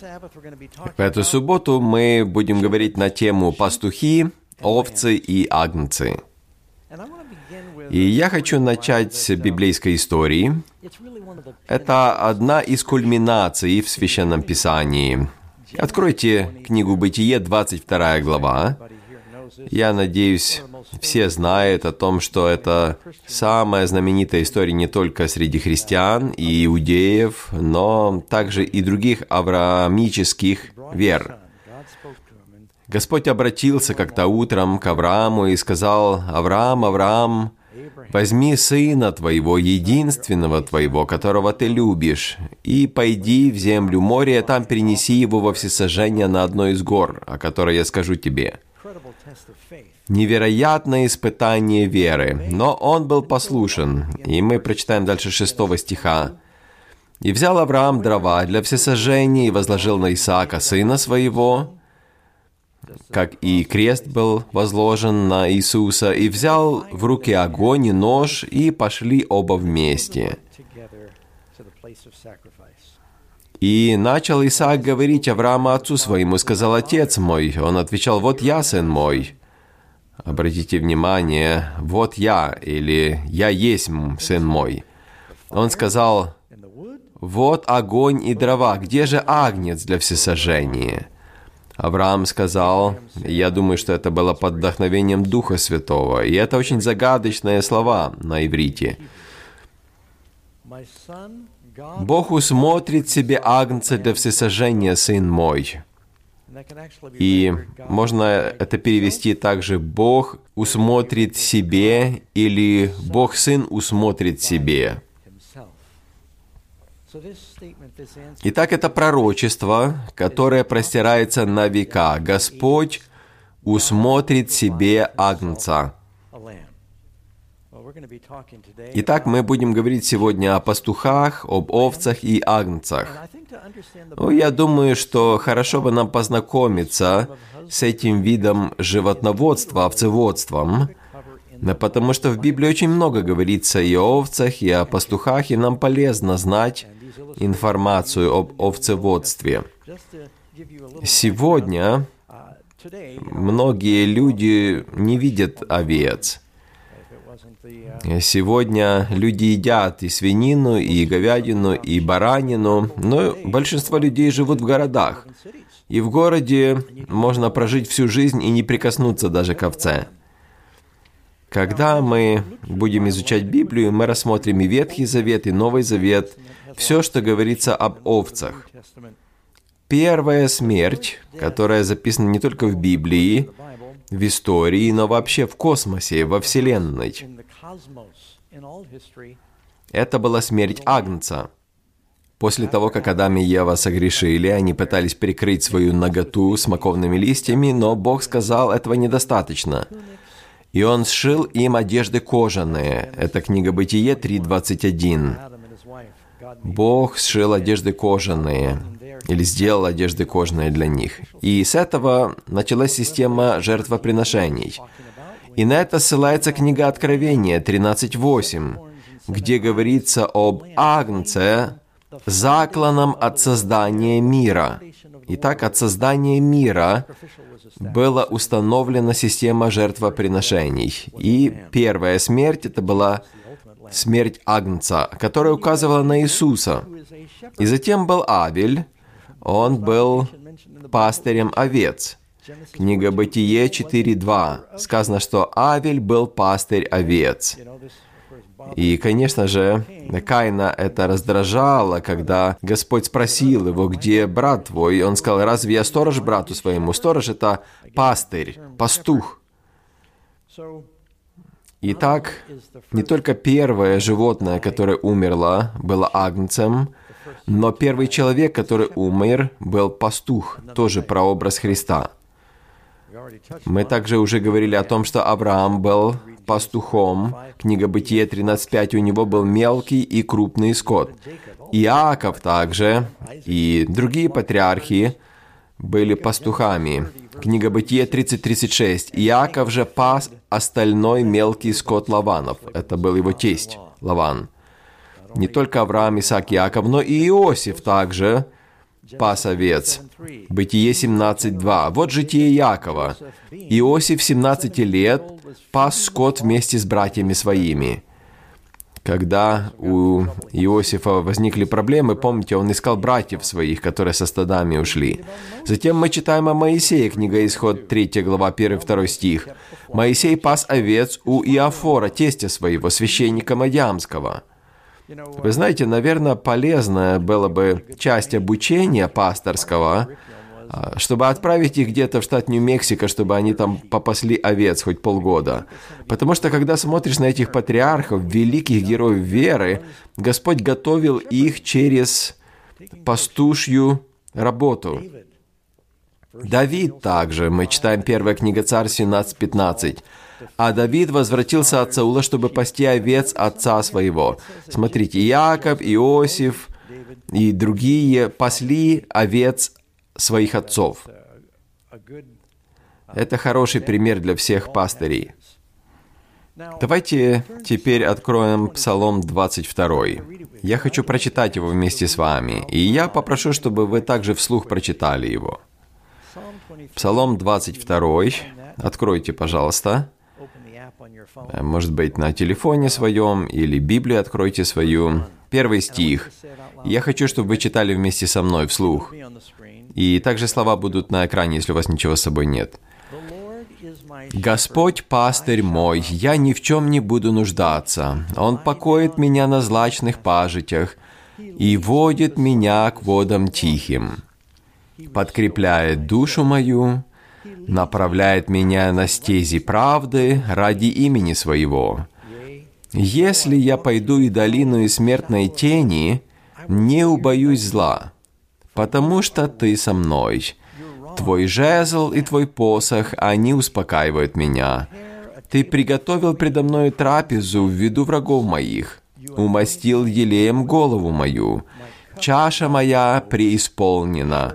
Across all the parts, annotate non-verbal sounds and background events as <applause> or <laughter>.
В эту субботу мы будем говорить на тему «Пастухи, овцы и агнцы». И я хочу начать с библейской истории. Это одна из кульминаций в Священном Писании. Откройте книгу «Бытие», 22 глава. Я надеюсь, все знают о том, что это самая знаменитая история не только среди христиан и иудеев, но также и других авраамических вер. Господь обратился как-то утром к Аврааму и сказал, «Авраам, Авраам, возьми сына твоего, единственного твоего, которого ты любишь, и пойди в землю моря, там перенеси его во всесожжение на одной из гор, о которой я скажу тебе». Невероятное испытание веры, но он был послушен. И мы прочитаем дальше шестого стиха. «И взял Авраам дрова для всесожжения и возложил на Исаака, сына своего, как и крест был возложен на Иисуса, и взял в руки огонь и нож, и пошли оба вместе. И начал Исаак говорить Аврааму отцу своему, и сказал, «Отец мой». Он отвечал, «Вот я, сын мой». Обратите внимание, «Вот я» или «Я есть сын мой». Он сказал, «Вот огонь и дрова, где же агнец для всесожжения?» Авраам сказал, я думаю, что это было под вдохновением Духа Святого, и это очень загадочные слова на иврите. Бог усмотрит себе агнца для всесожжения, сын мой. И можно это перевести также «Бог усмотрит себе» или «Бог Сын усмотрит себе». Итак, это пророчество, которое простирается на века. Господь усмотрит себе агнца. Итак, мы будем говорить сегодня о пастухах, об овцах и агнцах. Ну, я думаю, что хорошо бы нам познакомиться с этим видом животноводства, овцеводством, потому что в Библии очень много говорится и о овцах, и о пастухах, и нам полезно знать информацию об овцеводстве. Сегодня многие люди не видят овец. Сегодня люди едят и свинину, и говядину, и баранину, но большинство людей живут в городах. И в городе можно прожить всю жизнь и не прикоснуться даже к овце. Когда мы будем изучать Библию, мы рассмотрим и Ветхий Завет, и Новый Завет, все, что говорится об овцах. Первая смерть, которая записана не только в Библии, в истории, но вообще в космосе, во Вселенной. Это была смерть Агнца. После того, как Адам и Ева согрешили, они пытались прикрыть свою наготу смоковными листьями, но Бог сказал, этого недостаточно. И Он сшил им одежды кожаные. Это книга Бытие 3.21. Бог сшил одежды кожаные, или сделал одежды кожаные для них. И с этого началась система жертвоприношений. И на это ссылается книга Откровения 13.8, где говорится об Агнце, закланном от создания мира. Итак, от создания мира была установлена система жертвоприношений. И первая смерть это была смерть Агнца, которая указывала на Иисуса. И затем был Авель, он был пастырем овец. Книга Бытие 4.2. Сказано, что Авель был пастырь овец. И, конечно же, Каина это раздражало, когда Господь спросил его, где брат твой, и он сказал, разве я сторож брату своему? Сторож — это пастырь, пастух. Итак, не только первое животное, которое умерло, было агнцем, но первый человек, который умер, был пастух, тоже прообраз Христа. Мы также уже говорили о том, что Авраам был пастухом. Книга Бытие 13.5, у него был мелкий и крупный скот. Иаков также и другие патриархи были пастухами. Книга Бытие 30.36. Иаков же пас остальной мелкий скот Лаванов. Это был его тесть Лаван. Не только Авраам, Исаак, Иаков, но и Иосиф также пас овец. Бытие 17.2. Вот житие Якова. Иосиф 17 лет пас скот вместе с братьями своими. Когда у Иосифа возникли проблемы, помните, он искал братьев своих, которые со стадами ушли. Затем мы читаем о Моисее, книга Исход, 3 глава, 1-2 стих. Моисей пас овец у Иофора, тестя своего, священника Мадьямского. Вы знаете, наверное, полезная была бы часть обучения пасторского, а, чтобы отправить их где-то в штат Нью-Мексико, чтобы они там попасли овец хоть полгода. Потому что когда смотришь на этих патриархов, великих героев веры, Господь готовил их через пастушью работу. Давид также, мы читаем первая книга Царь 17.15. А Давид возвратился от Саула, чтобы пасти овец отца своего. Смотрите, Яков, Иосиф и другие пасли овец своих отцов. Это хороший пример для всех пастырей. Давайте теперь откроем Псалом 22. Я хочу прочитать его вместе с вами, и я попрошу, чтобы вы также вслух прочитали его. Псалом 22. Откройте, пожалуйста. Может быть, на телефоне своем или Библию откройте свою. Первый стих. Я хочу, чтобы вы читали вместе со мной вслух. И также слова будут на экране, если у вас ничего с собой нет. «Господь пастырь мой, я ни в чем не буду нуждаться. Он покоит меня на злачных пажитях и водит меня к водам тихим, подкрепляет душу мою, направляет меня на стези правды ради имени своего. Если я пойду и долину и смертной тени, не убоюсь зла, потому что ты со мной. Твой жезл и твой посох, они успокаивают меня. Ты приготовил предо мною трапезу в виду врагов моих, умастил елеем голову мою. Чаша моя преисполнена.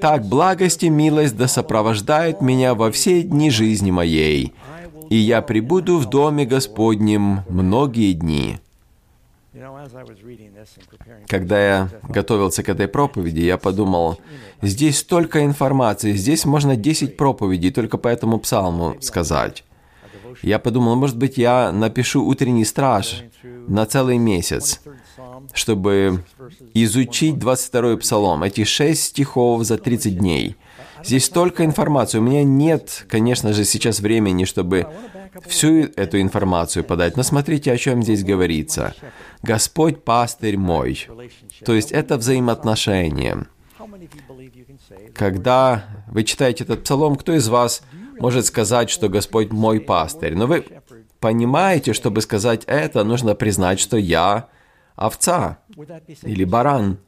Так благость и милость да сопровождают меня во все дни жизни моей, и я прибуду в доме Господнем многие дни. Когда я готовился к этой проповеди, я подумал, здесь столько информации, здесь можно 10 проповедей только по этому псалму сказать. Я подумал, может быть, я напишу утренний страж на целый месяц, чтобы изучить 22-й псалом, эти 6 стихов за 30 дней. Здесь столько информации. У меня нет, конечно же, сейчас времени, чтобы всю эту информацию подать. Но смотрите, о чем здесь говорится. Господь пастырь мой. То есть это взаимоотношения. Когда вы читаете этот псалом, кто из вас может сказать, что Господь мой пастырь? Но вы понимаете, чтобы сказать это, нужно признать, что я овца или баран.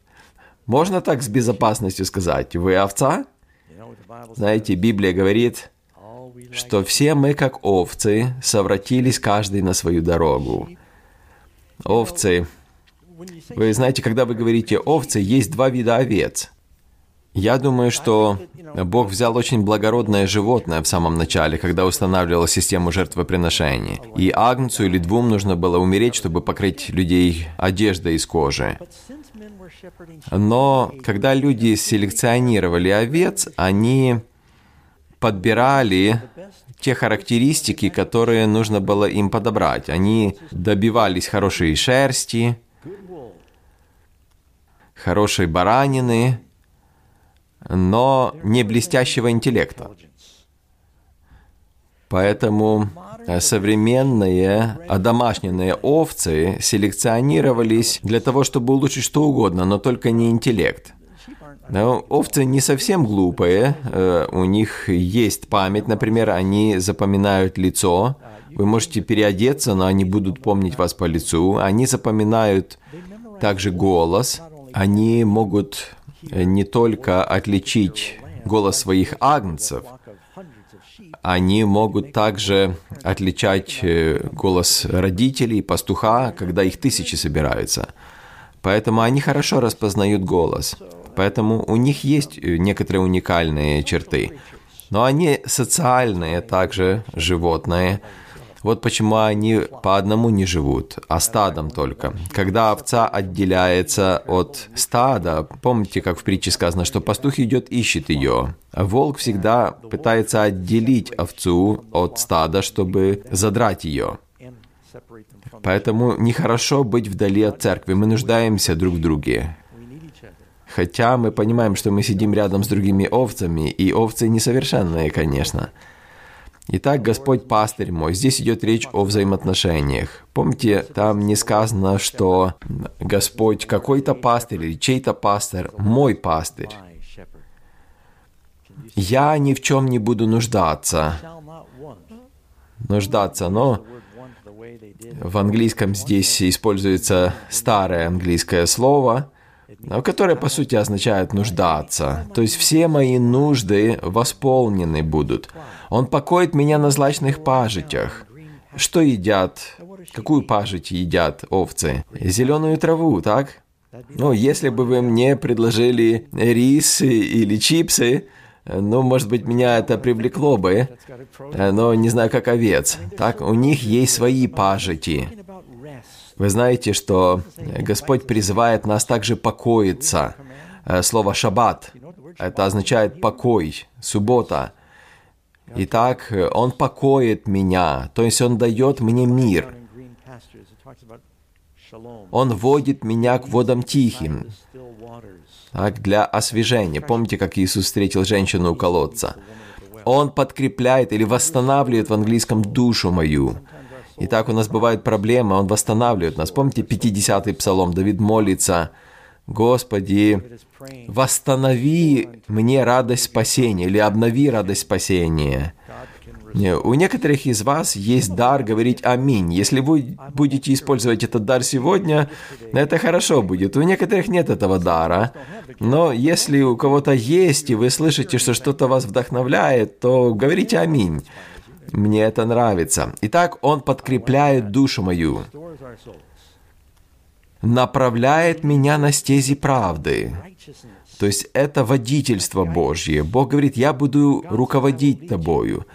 Можно так с безопасностью сказать? Вы овца? Знаете, Библия говорит, что все мы, как овцы, совратились каждый на свою дорогу. Овцы. Вы знаете, когда вы говорите «овцы», есть два вида овец. Я думаю, что Бог взял очень благородное животное в самом начале, когда устанавливал систему жертвоприношений. И агнцу или двум нужно было умереть, чтобы покрыть людей одеждой из кожи. Но когда люди селекционировали овец, они подбирали те характеристики, которые нужно было им подобрать. Они добивались хорошей шерсти, хорошей баранины, но не блестящего интеллекта. Поэтому современные одомашненные овцы селекционировались для того, чтобы улучшить что угодно, но только не интеллект. Но овцы не совсем глупые, э, у них есть память, например, они запоминают лицо, вы можете переодеться, но они будут помнить вас по лицу, они запоминают также голос, они могут не только отличить голос своих агнцев, они могут также отличать э, голос родителей, пастуха, когда их тысячи собираются. Поэтому они хорошо распознают голос. Поэтому у них есть э, некоторые уникальные черты. Но они социальные также животные. Вот почему они по одному не живут, а стадом только. Когда овца отделяется от стада, помните, как в притче сказано, что пастух идет ищет ее. Волк всегда пытается отделить овцу от стада, чтобы задрать ее. Поэтому нехорошо быть вдали от церкви. Мы нуждаемся друг в друге. Хотя мы понимаем, что мы сидим рядом с другими овцами, и овцы несовершенные, конечно. Итак, Господь пастырь мой. Здесь идет речь о взаимоотношениях. Помните, там не сказано, что Господь какой-то пастырь или чей-то пастырь, мой пастырь. Я ни в чем не буду нуждаться. Нуждаться, но в английском здесь используется старое английское слово, которое по сути означает нуждаться. То есть все мои нужды восполнены будут. Он покоит меня на злачных пажитях. Что едят? Какую пажить едят овцы? Зеленую траву, так? Ну, если бы вы мне предложили рис или чипсы, ну, может быть, меня это привлекло бы, но не знаю, как овец. Так, у них есть свои пажити. Вы знаете, что Господь призывает нас также покоиться. Э, слово «шаббат» — это означает «покой», «суббота». Итак, Он покоит меня, то есть Он дает мне мир. Он водит меня к водам тихим, так, для освежения. Помните, как Иисус встретил женщину у колодца? Он подкрепляет или восстанавливает в английском душу мою. Итак, у нас бывают проблемы, Он восстанавливает нас. Помните 50-й псалом? Давид молится, «Господи, восстанови мне радость спасения» или «обнови радость спасения». У некоторых из вас есть дар говорить «Аминь». Если вы будете использовать этот дар сегодня, это хорошо будет. У некоторых нет этого дара. Но если у кого-то есть, и вы слышите, что что-то вас вдохновляет, то говорите «Аминь». Мне это нравится. Итак, Он подкрепляет душу мою, направляет меня на стези правды. То есть это водительство Божье. Бог говорит, я буду руководить тобою.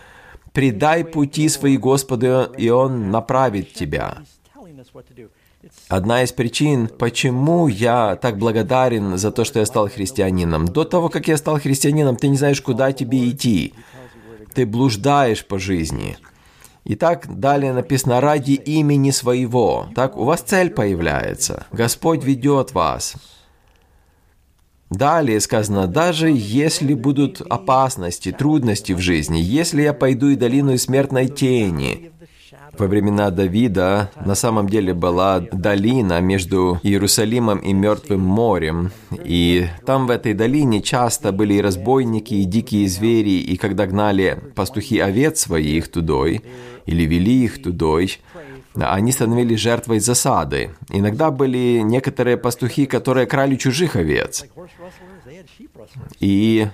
Предай пути свои Господу, и Он направит тебя. Одна из причин, почему я так благодарен за то, что я стал христианином. До того, как я стал христианином, ты не знаешь, куда тебе идти ты блуждаешь по жизни. И так далее написано «ради имени своего». Так у вас цель появляется. Господь ведет вас. Далее сказано, даже если будут опасности, трудности в жизни, если я пойду и долину смертной тени, во времена Давида на самом деле была долина между Иерусалимом и Мертвым морем. И там в этой долине часто были и разбойники, и дикие звери, и когда гнали пастухи овец своих тудой, или вели их тудой, они становились жертвой засады. Иногда были некоторые пастухи, которые крали чужих овец. И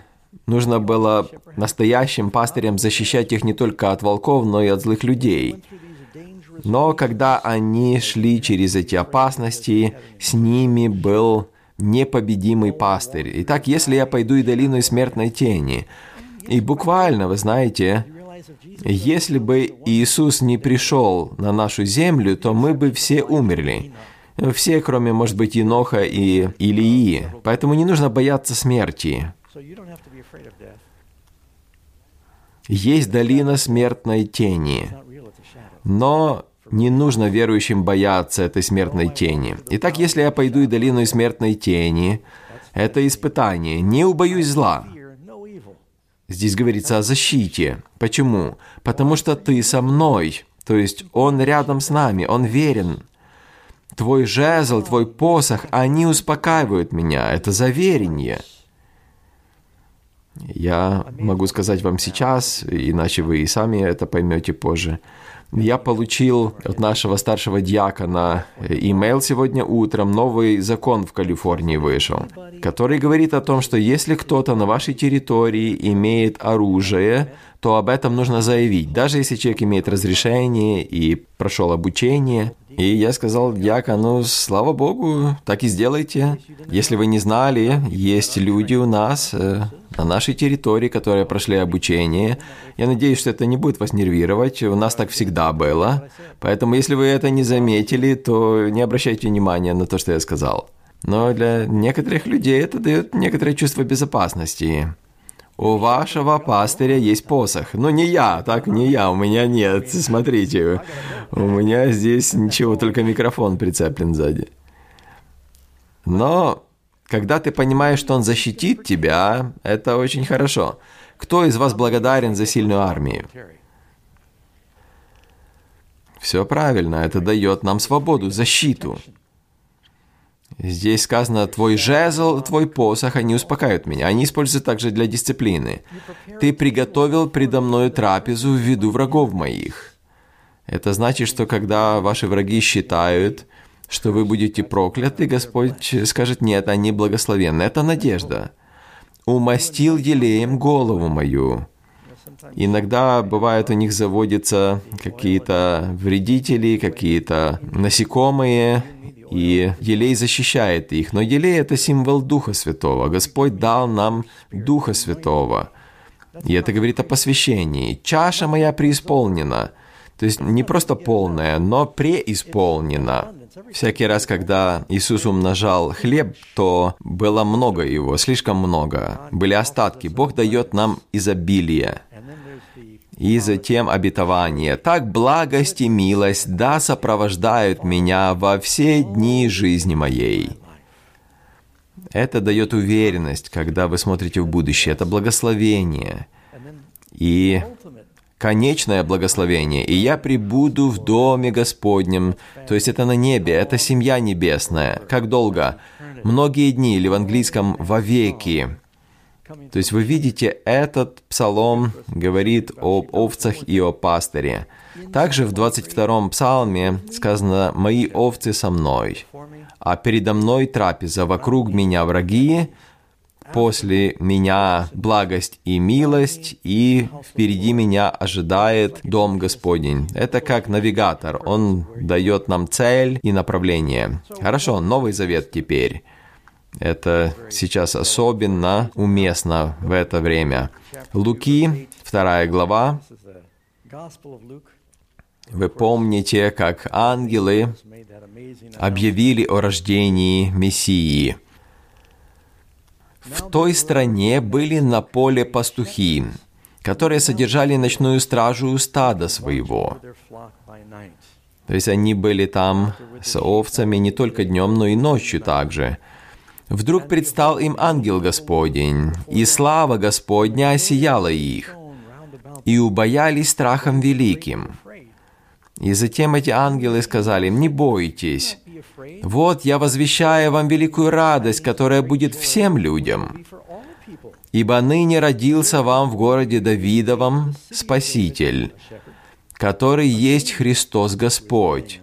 нужно было настоящим пастырям защищать их не только от волков, но и от злых людей. Но когда они шли через эти опасности, с ними был непобедимый пастырь. Итак, если я пойду и долину смертной тени, и буквально, вы знаете, если бы Иисус не пришел на нашу землю, то мы бы все умерли. Все, кроме, может быть, Иноха и Илии. Поэтому не нужно бояться смерти. Есть долина смертной тени. Но не нужно верующим бояться этой смертной тени. Итак, если я пойду и долину смертной тени, это испытание. Не убоюсь зла. Здесь говорится о защите. Почему? Потому что ты со мной. То есть Он рядом с нами, Он верен. Твой жезл, твой посох, они успокаивают меня. Это заверение. Я могу сказать вам сейчас, иначе вы и сами это поймете позже. Я получил от нашего старшего диакона имейл сегодня утром. Новый закон в Калифорнии вышел, который говорит о том, что если кто-то на вашей территории имеет оружие, то об этом нужно заявить, даже если человек имеет разрешение и прошел обучение. И я сказал дьякону, слава Богу, так и сделайте. Если вы не знали, есть люди у нас э, на нашей территории, которые прошли обучение. Я надеюсь, что это не будет вас нервировать. У нас так всегда было. Поэтому, если вы это не заметили, то не обращайте внимания на то, что я сказал. Но для некоторых людей это дает некоторое чувство безопасности. У вашего пастыря есть посох. Ну, не я, так не я, у меня нет. Смотрите, у меня здесь ничего, только микрофон прицеплен сзади. Но когда ты понимаешь, что он защитит тебя, это очень хорошо. Кто из вас благодарен за сильную армию? Все правильно, это дает нам свободу, защиту. Здесь сказано, твой жезл, твой посох, они успокаивают меня. Они используют также для дисциплины. Ты приготовил предо мною трапезу в виду врагов моих. Это значит, что когда ваши враги считают, что вы будете прокляты, Господь скажет, нет, они благословенны. Это надежда. Умастил елеем голову мою. Иногда бывает у них заводятся какие-то вредители, какие-то насекомые, и елей защищает их. Но елей – это символ Духа Святого. Господь дал нам Духа Святого. И это говорит о посвящении. «Чаша моя преисполнена». То есть не просто полная, но преисполнена. Всякий раз, когда Иисус умножал хлеб, то было много его, слишком много. Были остатки. Бог дает нам изобилие и затем обетование. Так благость и милость да сопровождают меня во все дни жизни моей. Это дает уверенность, когда вы смотрите в будущее. Это благословение. И конечное благословение. «И я прибуду в доме Господнем». То есть это на небе, это семья небесная. Как долго? Многие дни, или в английском «вовеки». То есть вы видите, этот псалом говорит об овцах и о пастыре. Также в 22-м псалме сказано «Мои овцы со мной, а передо мной трапеза, вокруг меня враги, после меня благость и милость, и впереди меня ожидает дом Господень». Это как навигатор, он дает нам цель и направление. Хорошо, Новый Завет теперь. Это сейчас особенно уместно в это время. Луки, вторая глава. Вы помните, как ангелы объявили о рождении Мессии. В той стране были на поле пастухи, которые содержали ночную стражу у стада своего. То есть они были там с овцами не только днем, но и ночью также – Вдруг предстал им ангел Господень, и слава Господня осияла их, и убоялись страхом великим. И затем эти ангелы сказали им, «Не бойтесь, вот я возвещаю вам великую радость, которая будет всем людям, ибо ныне родился вам в городе Давидовом Спаситель, который есть Христос Господь».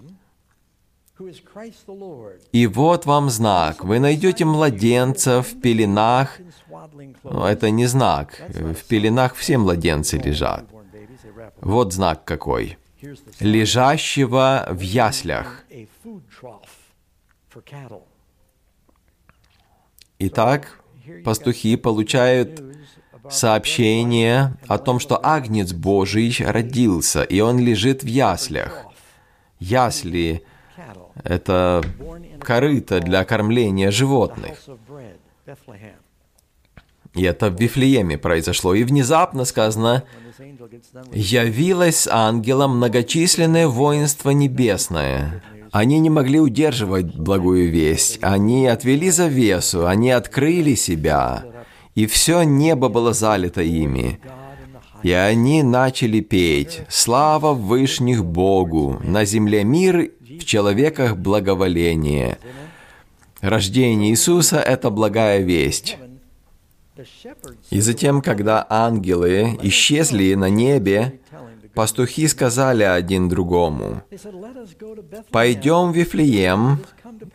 И вот вам знак. Вы найдете младенца в пеленах. Но это не знак. В пеленах все младенцы лежат. Вот знак какой. Лежащего в яслях. Итак, пастухи получают сообщение о том, что Агнец Божий родился, и он лежит в яслях. Ясли это корыто для кормления животных. И это в Вифлееме произошло. И внезапно сказано, «Явилось ангелом многочисленное воинство небесное». Они не могли удерживать благую весть. Они отвели завесу, они открыли себя, и все небо было залито ими. И они начали петь «Слава Вышних Богу! На земле мир в человеках благоволение. Рождение Иисуса – это благая весть. И затем, когда ангелы исчезли на небе, пастухи сказали один другому, «Пойдем в Вифлеем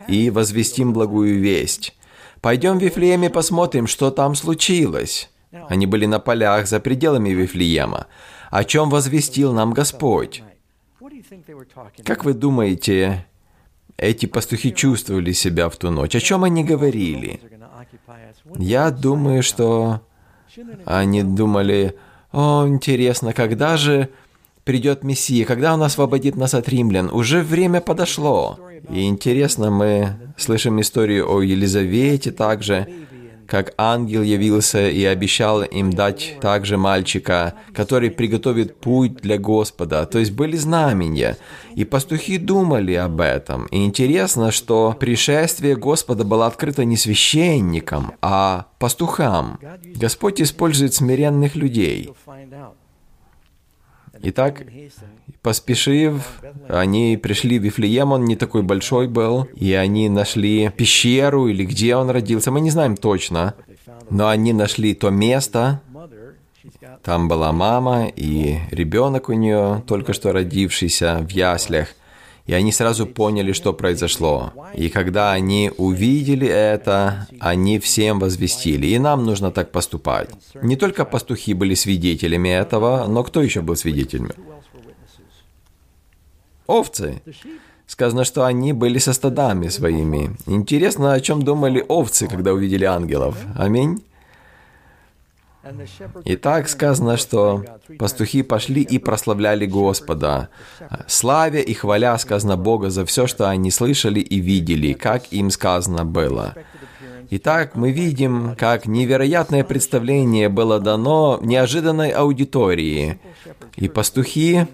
и возвестим благую весть. Пойдем в Вифлеем и посмотрим, что там случилось». Они были на полях за пределами Вифлеема. О чем возвестил нам Господь? Как вы думаете, эти пастухи чувствовали себя в ту ночь? О чем они говорили? Я думаю, что они думали, о, интересно, когда же придет Мессия, когда Он освободит нас от римлян? Уже время подошло. И интересно, мы слышим историю о Елизавете также, как ангел явился и обещал им дать также мальчика, который приготовит путь для Господа. То есть были знамения. И пастухи думали об этом. И интересно, что пришествие Господа было открыто не священникам, а пастухам. Господь использует смиренных людей. Итак, поспешив, они пришли в Вифлеем, он не такой большой был, и они нашли пещеру или где он родился, мы не знаем точно, но они нашли то место, там была мама и ребенок у нее, только что родившийся в яслях – и они сразу поняли, что произошло. И когда они увидели это, они всем возвестили. И нам нужно так поступать. Не только пастухи были свидетелями этого, но кто еще был свидетелями? Овцы. Сказано, что они были со стадами своими. Интересно, о чем думали овцы, когда увидели ангелов. Аминь. И так сказано, что пастухи пошли и прославляли Господа, славя и хваля, сказано Бога, за все, что они слышали и видели, как им сказано было. Итак, мы видим, как невероятное представление было дано неожиданной аудитории. И пастухи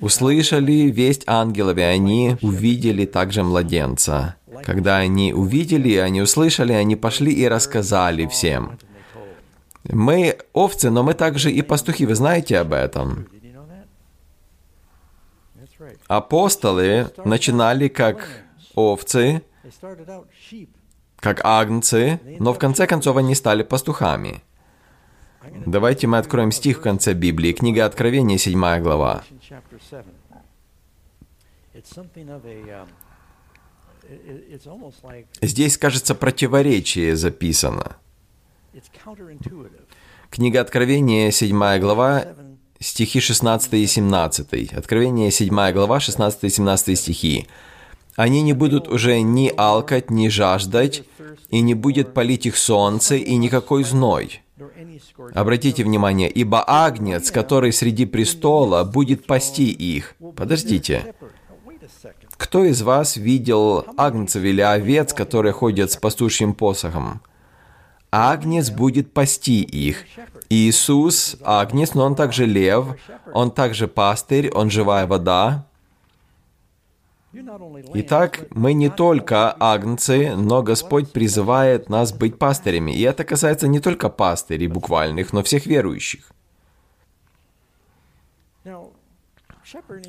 услышали весть ангелов, и они увидели также младенца. Когда они увидели, они услышали, они пошли и рассказали всем. Мы овцы, но мы также и пастухи. Вы знаете об этом? Апостолы начинали как овцы, как агнцы, но в конце концов они стали пастухами. Давайте мы откроем стих в конце Библии, книга Откровения, 7 глава. Здесь, кажется, противоречие записано. Книга Откровения, 7 глава, стихи 16 и 17. Откровение, 7 глава, 16 и 17 стихи. «Они не будут уже ни алкать, ни жаждать, и не будет палить их солнце, и никакой зной». Обратите внимание, «Ибо агнец, который среди престола, будет пасти их». Подождите. Кто из вас видел агнцев или овец, которые ходят с пастушьим посохом? Агнец будет пасти их. Иисус – Агнец, но Он также лев, Он также пастырь, Он живая вода. Итак, мы не только агнцы, но Господь призывает нас быть пастырями. И это касается не только пастырей буквальных, но всех верующих.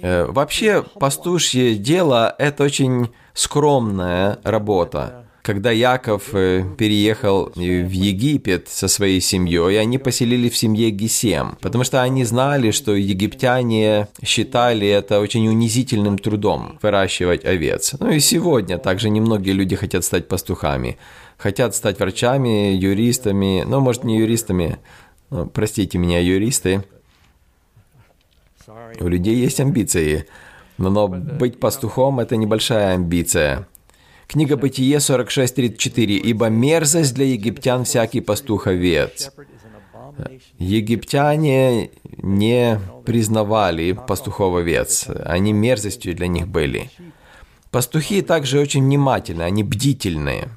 Э, вообще, пастушье дело – это очень скромная работа когда Яков э, переехал в Египет со своей семьей, они поселили в семье Гесем, потому что они знали, что египтяне считали это очень унизительным трудом выращивать овец. Ну и сегодня также немногие люди хотят стать пастухами, хотят стать врачами, юристами, ну, может, не юристами, ну, простите меня, юристы. У людей есть амбиции, но быть пастухом – это небольшая амбиция. Книга Бытие 46.34. «Ибо мерзость для египтян всякий пастух-овец». Египтяне не признавали пастухов-овец. Они мерзостью для них были. Пастухи также очень внимательны, они бдительные.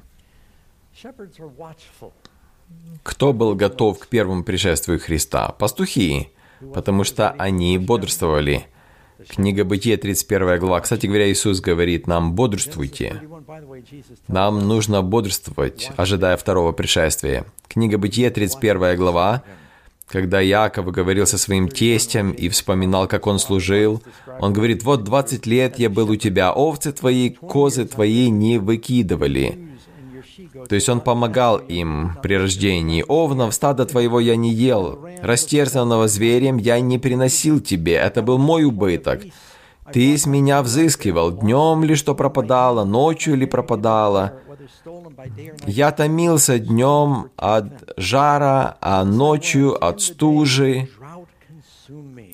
Кто был готов к первому пришествию Христа? Пастухи, потому что они бодрствовали. Книга Бытия, 31 глава. Кстати говоря, Иисус говорит нам, бодрствуйте. Нам нужно бодрствовать, ожидая второго пришествия. Книга Бытия, 31 глава. Когда Яков говорил со своим тестем и вспоминал, как он служил, он говорит, «Вот 20 лет я был у тебя, овцы твои, козы твои не выкидывали». То есть он помогал им при рождении. «Овнов стада твоего я не ел, растерзанного зверем я не приносил тебе, это был мой убыток. Ты с меня взыскивал, днем ли что пропадало, ночью ли пропадало. Я томился днем от жара, а ночью от стужи,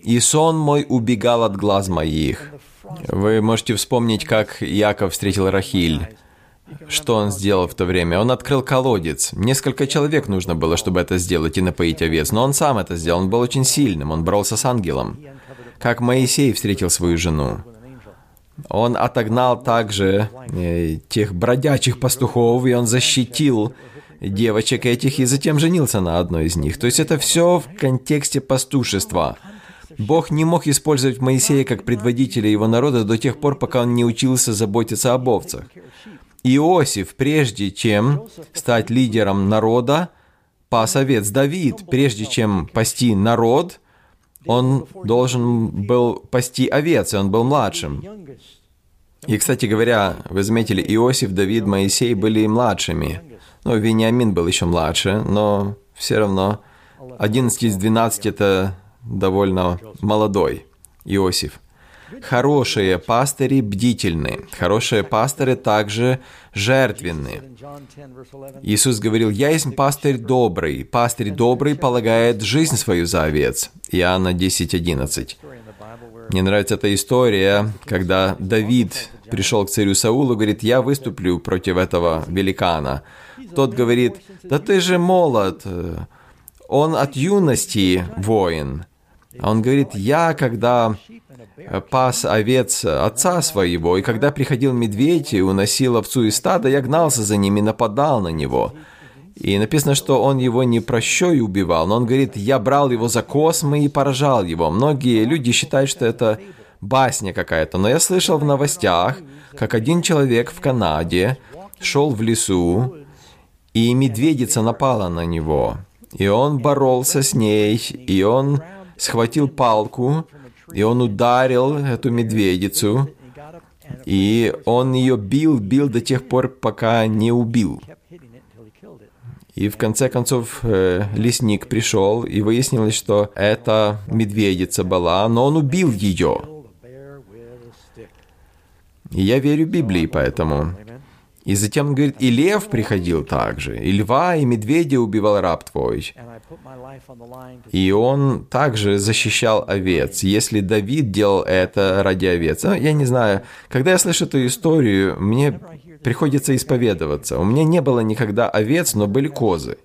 и сон мой убегал от глаз моих. Вы можете вспомнить, как Яков встретил Рахиль. Что он сделал в то время? Он открыл колодец. Несколько человек нужно было, чтобы это сделать и напоить овец, но он сам это сделал. Он был очень сильным, он боролся с ангелом. Как Моисей встретил свою жену. Он отогнал также э, тех бродячих пастухов, и он защитил девочек этих, и затем женился на одной из них. То есть это все в контексте пастушества. Бог не мог использовать Моисея как предводителя его народа до тех пор, пока он не учился заботиться об овцах. Иосиф, прежде чем стать лидером народа, пас овец. Давид, прежде чем пасти народ, он должен был пасти овец, и он был младшим. И, кстати говоря, вы заметили, Иосиф, Давид, Моисей были младшими. Ну, Вениамин был еще младше, но все равно 11 из 12 это довольно молодой Иосиф. Хорошие пастыри бдительны, хорошие пастыры также жертвенны. Иисус говорил, «Я есть пастырь добрый, пастырь добрый полагает жизнь свою за овец». Иоанна 10.11. Мне нравится эта история, когда Давид пришел к царю Саулу говорит, «Я выступлю против этого великана». Тот говорит, «Да ты же молод, он от юности воин». А он говорит, «Я, когда пас овец отца своего, и когда приходил медведь и уносил овцу из стада, я гнался за ним и нападал на него». И написано, что он его не прощой убивал, но он говорит, я брал его за космы и поражал его. Многие люди считают, что это басня какая-то, но я слышал в новостях, как один человек в Канаде шел в лесу, и медведица напала на него. И он боролся с ней, и он схватил палку, и он ударил эту медведицу, и он ее бил, бил до тех пор, пока не убил. И в конце концов э, лесник пришел, и выяснилось, что это медведица была, но он убил ее. И я верю Библии поэтому. И затем он говорит, и лев приходил также, и льва, и медведя убивал раб твой. И он также защищал овец. Если Давид делал это ради овец, ну, я не знаю, когда я слышу эту историю, мне приходится исповедоваться. У меня не было никогда овец, но были козы.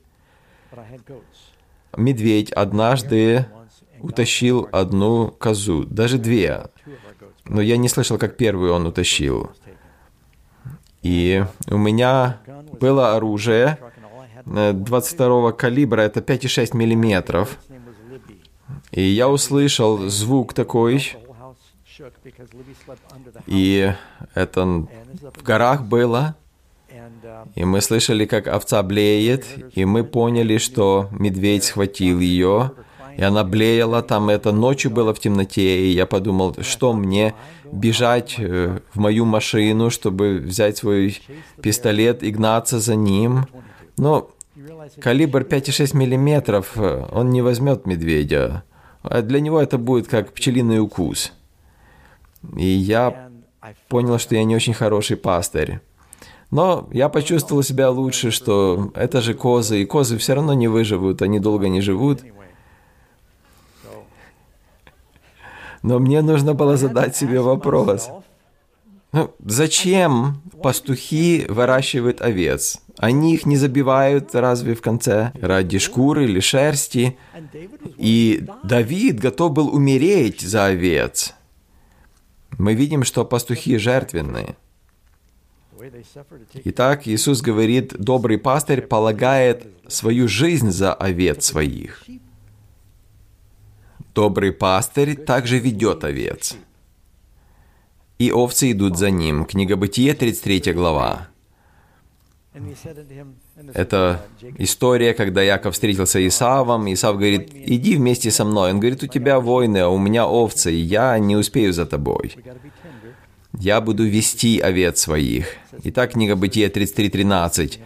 Медведь однажды утащил одну козу, даже две. Но я не слышал, как первую он утащил. И у меня было оружие 22 э, калибра, это 5,6 миллиметров. И я услышал звук такой, и это в горах было, и мы слышали, как овца блеет, и мы поняли, что медведь схватил ее, и она блеяла, там это ночью было в темноте, и я подумал, что мне бежать э, в мою машину, чтобы взять свой пистолет и гнаться за ним. Но калибр 5,6 миллиметров, э, он не возьмет медведя. А для него это будет как пчелиный укус. И я понял, что я не очень хороший пастырь. Но я почувствовал себя лучше, что это же козы, и козы все равно не выживут, они долго не живут. Но мне нужно было задать себе вопрос. Ну, зачем пастухи выращивают овец? Они их не забивают разве в конце ради шкуры или шерсти? И Давид готов был умереть за овец. Мы видим, что пастухи жертвенные. Итак, Иисус говорит, добрый пастырь полагает свою жизнь за овец своих. Добрый пастырь также ведет овец. И овцы идут за ним. Книга Бытие, 33 глава. Это история, когда Яков встретился с Исавом. Исав говорит, иди вместе со мной. Он говорит, у тебя войны, а у меня овцы, и я не успею за тобой. Я буду вести овец своих. Итак, книга Бытия 33.13.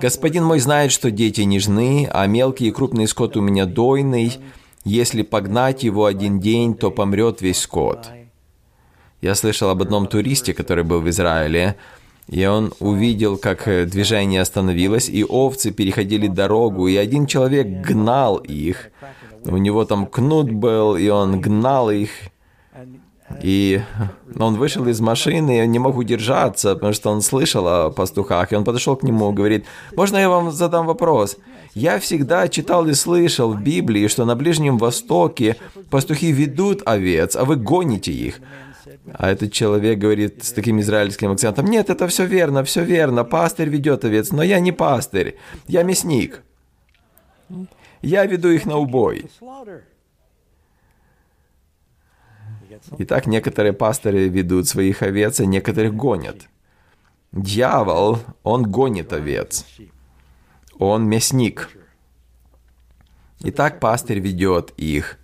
«Господин мой знает, что дети нежны, а мелкий и крупный скот у меня дойный, если погнать его один день, то помрет весь скот. Я слышал об одном туристе, который был в Израиле, И он увидел, как э, движение остановилось, и овцы переходили дорогу, и один человек гнал их. У него там кнут был, и он гнал их. И он вышел из машины и не мог удержаться, потому что он слышал о пастухах. И он подошел к нему и говорит, «Можно я вам задам вопрос? Я всегда читал и слышал в Библии, что на Ближнем Востоке пастухи ведут овец, а вы гоните их. А этот человек говорит с таким израильским акцентом, «Нет, это все верно, все верно, пастырь ведет овец, но я не пастырь, я мясник. Я веду их на убой». Итак, некоторые пастыри ведут своих овец, а некоторых гонят. Дьявол, он гонит овец. Он мясник. Итак, пастырь ведет их.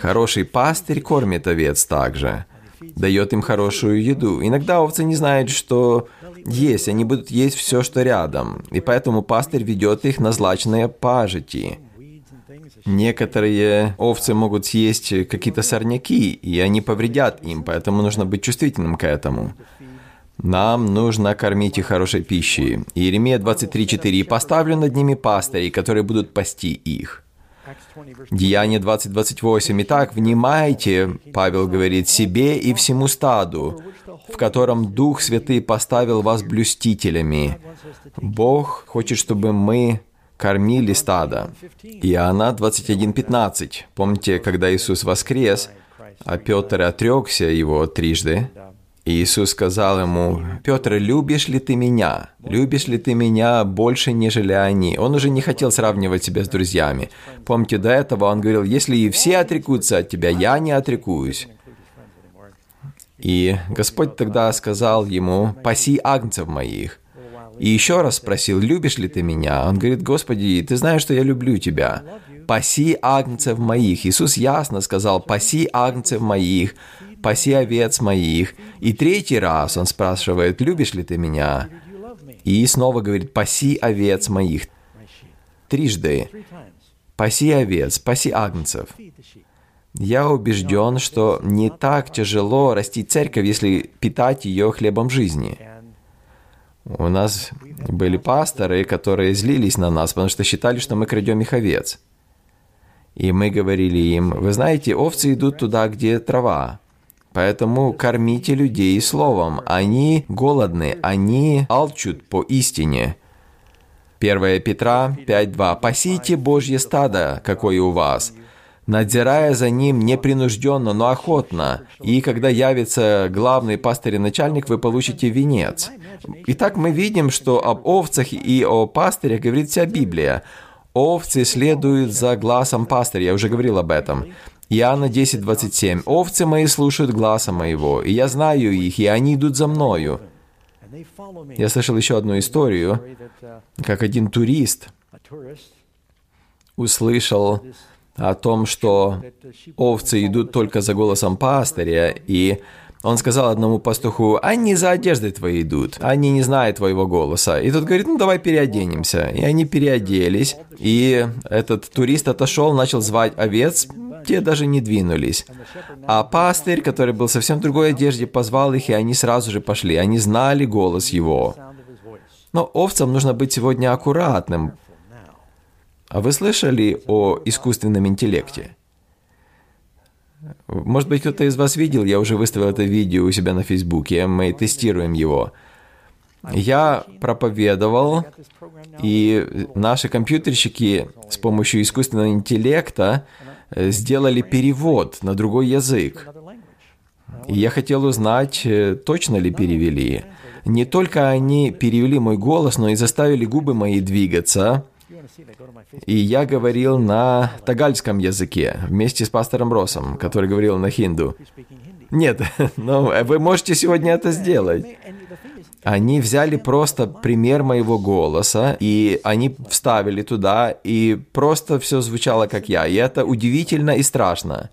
Хороший пастырь кормит овец также дает им хорошую еду. Иногда овцы не знают, что есть, они будут есть все, что рядом, и поэтому пастырь ведет их на злачные пажити. Некоторые овцы могут съесть какие-то сорняки, и они повредят им, поэтому нужно быть чувствительным к этому. Нам нужно кормить их хорошей пищей. Иеремия 23.4. «Поставлю над ними пастырей, которые будут пасти их». Деяние 20.28. Итак, внимайте, Павел говорит, себе и всему стаду, в котором Дух Святый поставил вас блюстителями. Бог хочет, чтобы мы кормили стадо. Иоанна 21.15. Помните, когда Иисус воскрес, а Петр отрекся его трижды, Иисус сказал ему, «Петр, любишь ли ты меня? Любишь ли ты меня больше, нежели они?» Он уже не хотел сравнивать себя с друзьями. Помните, до этого он говорил, «Если и все отрекутся от тебя, я не отрекусь». И Господь тогда сказал ему, «Паси агнцев моих». И еще раз спросил, «Любишь ли ты меня?» Он говорит, «Господи, ты знаешь, что я люблю тебя. Паси агнцев моих». Иисус ясно сказал, «Паси агнцев моих» паси овец моих. И третий раз он спрашивает, любишь ли ты меня? И снова говорит, паси овец моих. Трижды. Паси овец, паси агнцев. Я убежден, что не так тяжело растить церковь, если питать ее хлебом жизни. У нас были пасторы, которые злились на нас, потому что считали, что мы крадем их овец. И мы говорили им, вы знаете, овцы идут туда, где трава. Поэтому кормите людей словом. Они голодны, они алчут по истине. 1 Петра 5.2. «Пасите Божье стадо, какое у вас, надзирая за ним непринужденно, но охотно, и когда явится главный пастырь и начальник, вы получите венец». Итак, мы видим, что об овцах и о пастырях говорит вся Библия. Овцы следуют за глазом пастыря, я уже говорил об этом. Иоанна 10:27. «Овцы мои слушают гласа моего, и я знаю их, и они идут за мною». Я слышал еще одну историю, как один турист услышал о том, что овцы идут только за голосом пастыря, и он сказал одному пастуху, они за одеждой твоей идут, они не знают твоего голоса. И тот говорит, ну давай переоденемся. И они переоделись, и этот турист отошел, начал звать овец, те даже не двинулись. А пастырь, который был совсем в другой одежде, позвал их, и они сразу же пошли. Они знали голос его. Но овцам нужно быть сегодня аккуратным. А вы слышали о искусственном интеллекте? Может быть, кто-то из вас видел, я уже выставил это видео у себя на Фейсбуке, мы тестируем его. Я проповедовал, и наши компьютерщики с помощью искусственного интеллекта сделали перевод на другой язык. И я хотел узнать, э, точно ли перевели. Не только они перевели мой голос, но и заставили губы мои двигаться. И я говорил на тагальском языке вместе с пастором Росом, который говорил на хинду. Нет, <laughs> но вы можете сегодня это сделать. Они взяли просто пример моего голоса, и они вставили туда, и просто все звучало как я. И это удивительно и страшно.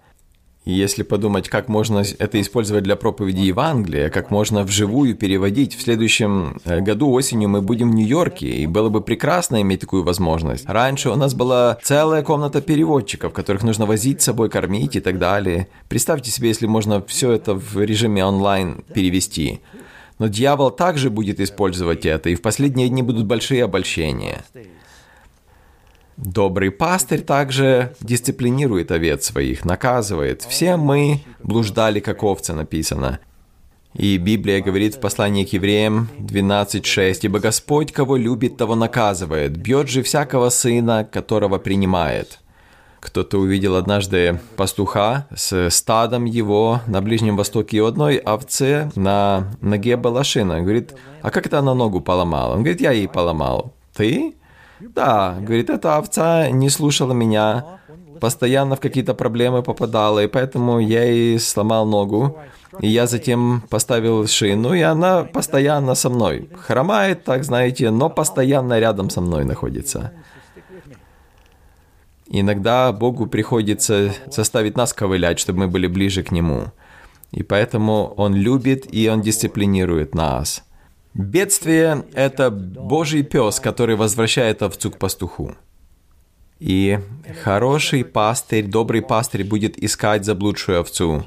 Если подумать, как можно это использовать для проповеди Евангелия, как можно вживую переводить, в следующем э, году осенью мы будем в Нью-Йорке, и было бы прекрасно иметь такую возможность. Раньше у нас была целая комната переводчиков, которых нужно возить с собой, кормить и так далее. Представьте себе, если можно все это в режиме онлайн перевести. Но дьявол также будет использовать это, и в последние дни будут большие обольщения. Добрый пастырь также дисциплинирует овец своих, наказывает. Все мы блуждали, как овцы, написано. И Библия говорит в послании к евреям 12.6, «Ибо Господь, кого любит, того наказывает, бьет же всякого сына, которого принимает». Кто-то увидел однажды пастуха с стадом его на Ближнем Востоке, и одной овце на ноге была шина. Говорит, а как это она ногу поломала? Он говорит, я ей поломал. Ты? Да, говорит, эта овца не слушала меня, постоянно в какие-то проблемы попадала, и поэтому я ей сломал ногу. И я затем поставил шину, и она постоянно со мной. Хромает, так знаете, но постоянно рядом со мной находится. Иногда Богу приходится заставить нас ковылять, чтобы мы были ближе к Нему. И поэтому Он любит и Он дисциплинирует нас. Бедствие — это Божий пес, который возвращает овцу к пастуху. И хороший пастырь, добрый пастырь будет искать заблудшую овцу.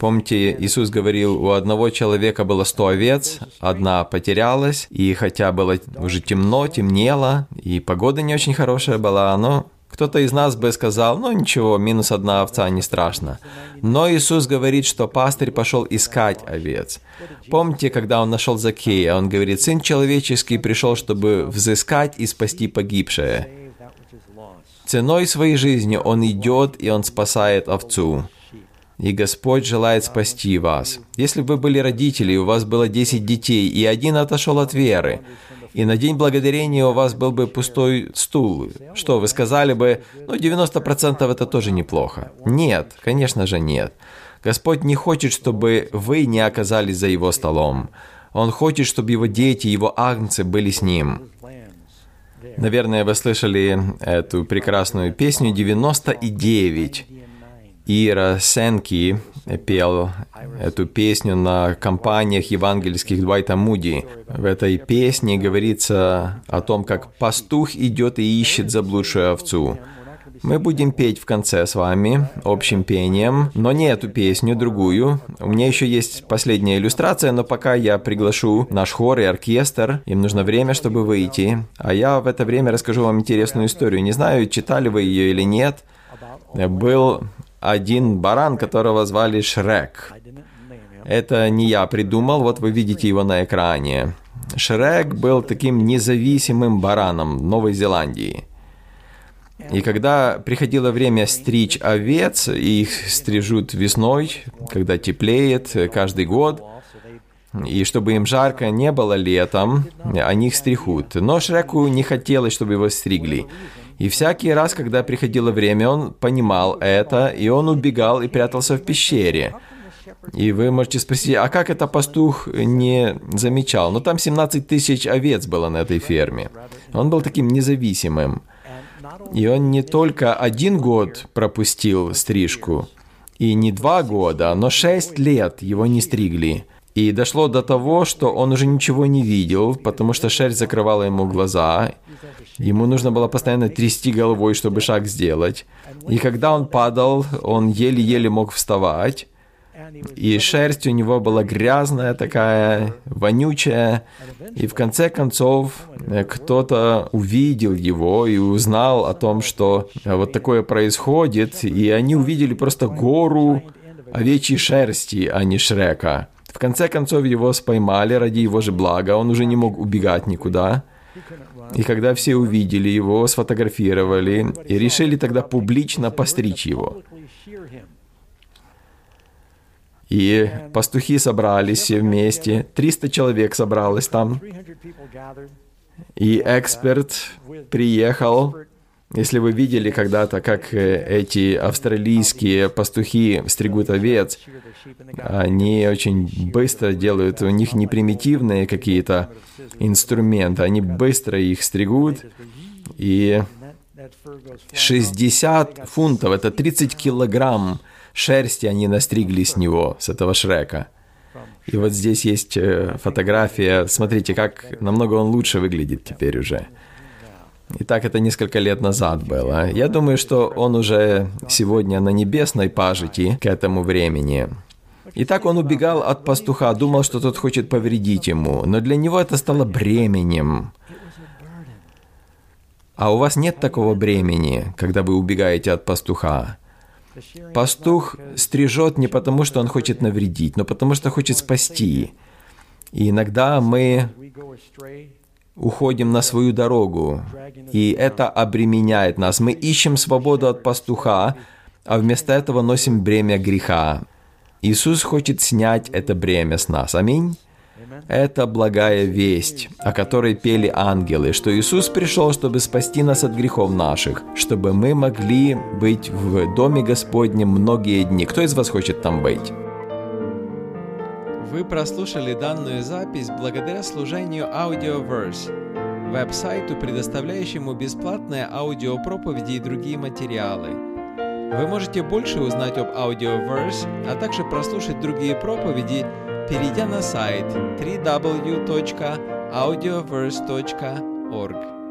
Помните, Иисус говорил, у одного человека было сто овец, одна потерялась, и хотя было уже темно, темнело, и погода не очень хорошая была, но кто-то из нас бы сказал, ну ничего, минус одна овца, не страшно. Но Иисус говорит, что пастырь пошел искать овец. Помните, когда он нашел Закея, он говорит, Сын человеческий пришел, чтобы взыскать и спасти погибшее. Ценой своей жизни он идет и он спасает овцу. И Господь желает спасти вас. Если бы вы были родители, у вас было 10 детей, и один отошел от веры, и на День Благодарения у вас был бы пустой стул. Что, вы сказали бы, ну, 90% это тоже неплохо? Нет, конечно же нет. Господь не хочет, чтобы вы не оказались за Его столом. Он хочет, чтобы Его дети, Его агнцы были с Ним. Наверное, вы слышали эту прекрасную песню «99». Ира Сенки пел эту песню на компаниях евангельских Двайта Муди. В этой песне говорится о том, как пастух идет и ищет заблудшую овцу. Мы будем петь в конце с вами общим пением, но не эту песню, другую. У меня еще есть последняя иллюстрация, но пока я приглашу наш хор и оркестр, им нужно время, чтобы выйти. А я в это время расскажу вам интересную историю. Не знаю, читали вы ее или нет. Был один баран, которого звали Шрек. Это не я придумал, вот вы видите его на экране. Шрек был таким независимым бараном Новой Зеландии. И когда приходило время стричь овец, и их стрижут весной, когда теплеет каждый год, и чтобы им жарко не было летом, они их стригут. Но Шреку не хотелось, чтобы его стригли. И всякий раз, когда приходило время, он понимал это, и он убегал и прятался в пещере. И вы можете спросить, а как это пастух не замечал? Ну, там 17 тысяч овец было на этой ферме. Он был таким независимым. И он не только один год пропустил стрижку, и не два года, но шесть лет его не стригли. И дошло до того, что он уже ничего не видел, потому что шерсть закрывала ему глаза. Ему нужно было постоянно трясти головой, чтобы шаг сделать. И когда он падал, он еле-еле мог вставать. И шерсть у него была грязная такая, вонючая. И в конце концов э, кто-то увидел его и узнал о том, что вот такое происходит. И они увидели просто гору овечьей шерсти, а не Шрека. В конце концов его споймали ради его же блага, он уже не мог убегать никуда. И когда все увидели его, сфотографировали и решили тогда публично постричь его. И пастухи собрались все вместе, 300 человек собралось там. И эксперт приехал если вы видели когда-то, как э, эти австралийские пастухи стригут овец, они очень быстро делают, у них не примитивные какие-то инструменты, они быстро их стригут, и 60 фунтов, это 30 килограмм шерсти они настригли с него, с этого Шрека. И вот здесь есть э, фотография, смотрите, как намного он лучше выглядит теперь уже. И так это несколько лет назад было. Я думаю, что он уже сегодня на небесной пажити к этому времени. Итак, он убегал от пастуха, думал, что тот хочет повредить ему, но для него это стало бременем. А у вас нет такого бремени, когда вы убегаете от пастуха. Пастух стрижет не потому, что он хочет навредить, но потому, что хочет спасти. И иногда мы уходим на свою дорогу, и это обременяет нас. Мы ищем свободу от пастуха, а вместо этого носим бремя греха. Иисус хочет снять это бремя с нас. Аминь. Это благая весть, о которой пели ангелы, что Иисус пришел, чтобы спасти нас от грехов наших, чтобы мы могли быть в Доме Господнем многие дни. Кто из вас хочет там быть? Вы прослушали данную запись благодаря служению Audioverse, веб-сайту, предоставляющему бесплатные аудиопроповеди и другие материалы. Вы можете больше узнать об Audioverse, а также прослушать другие проповеди, перейдя на сайт www.audioverse.org.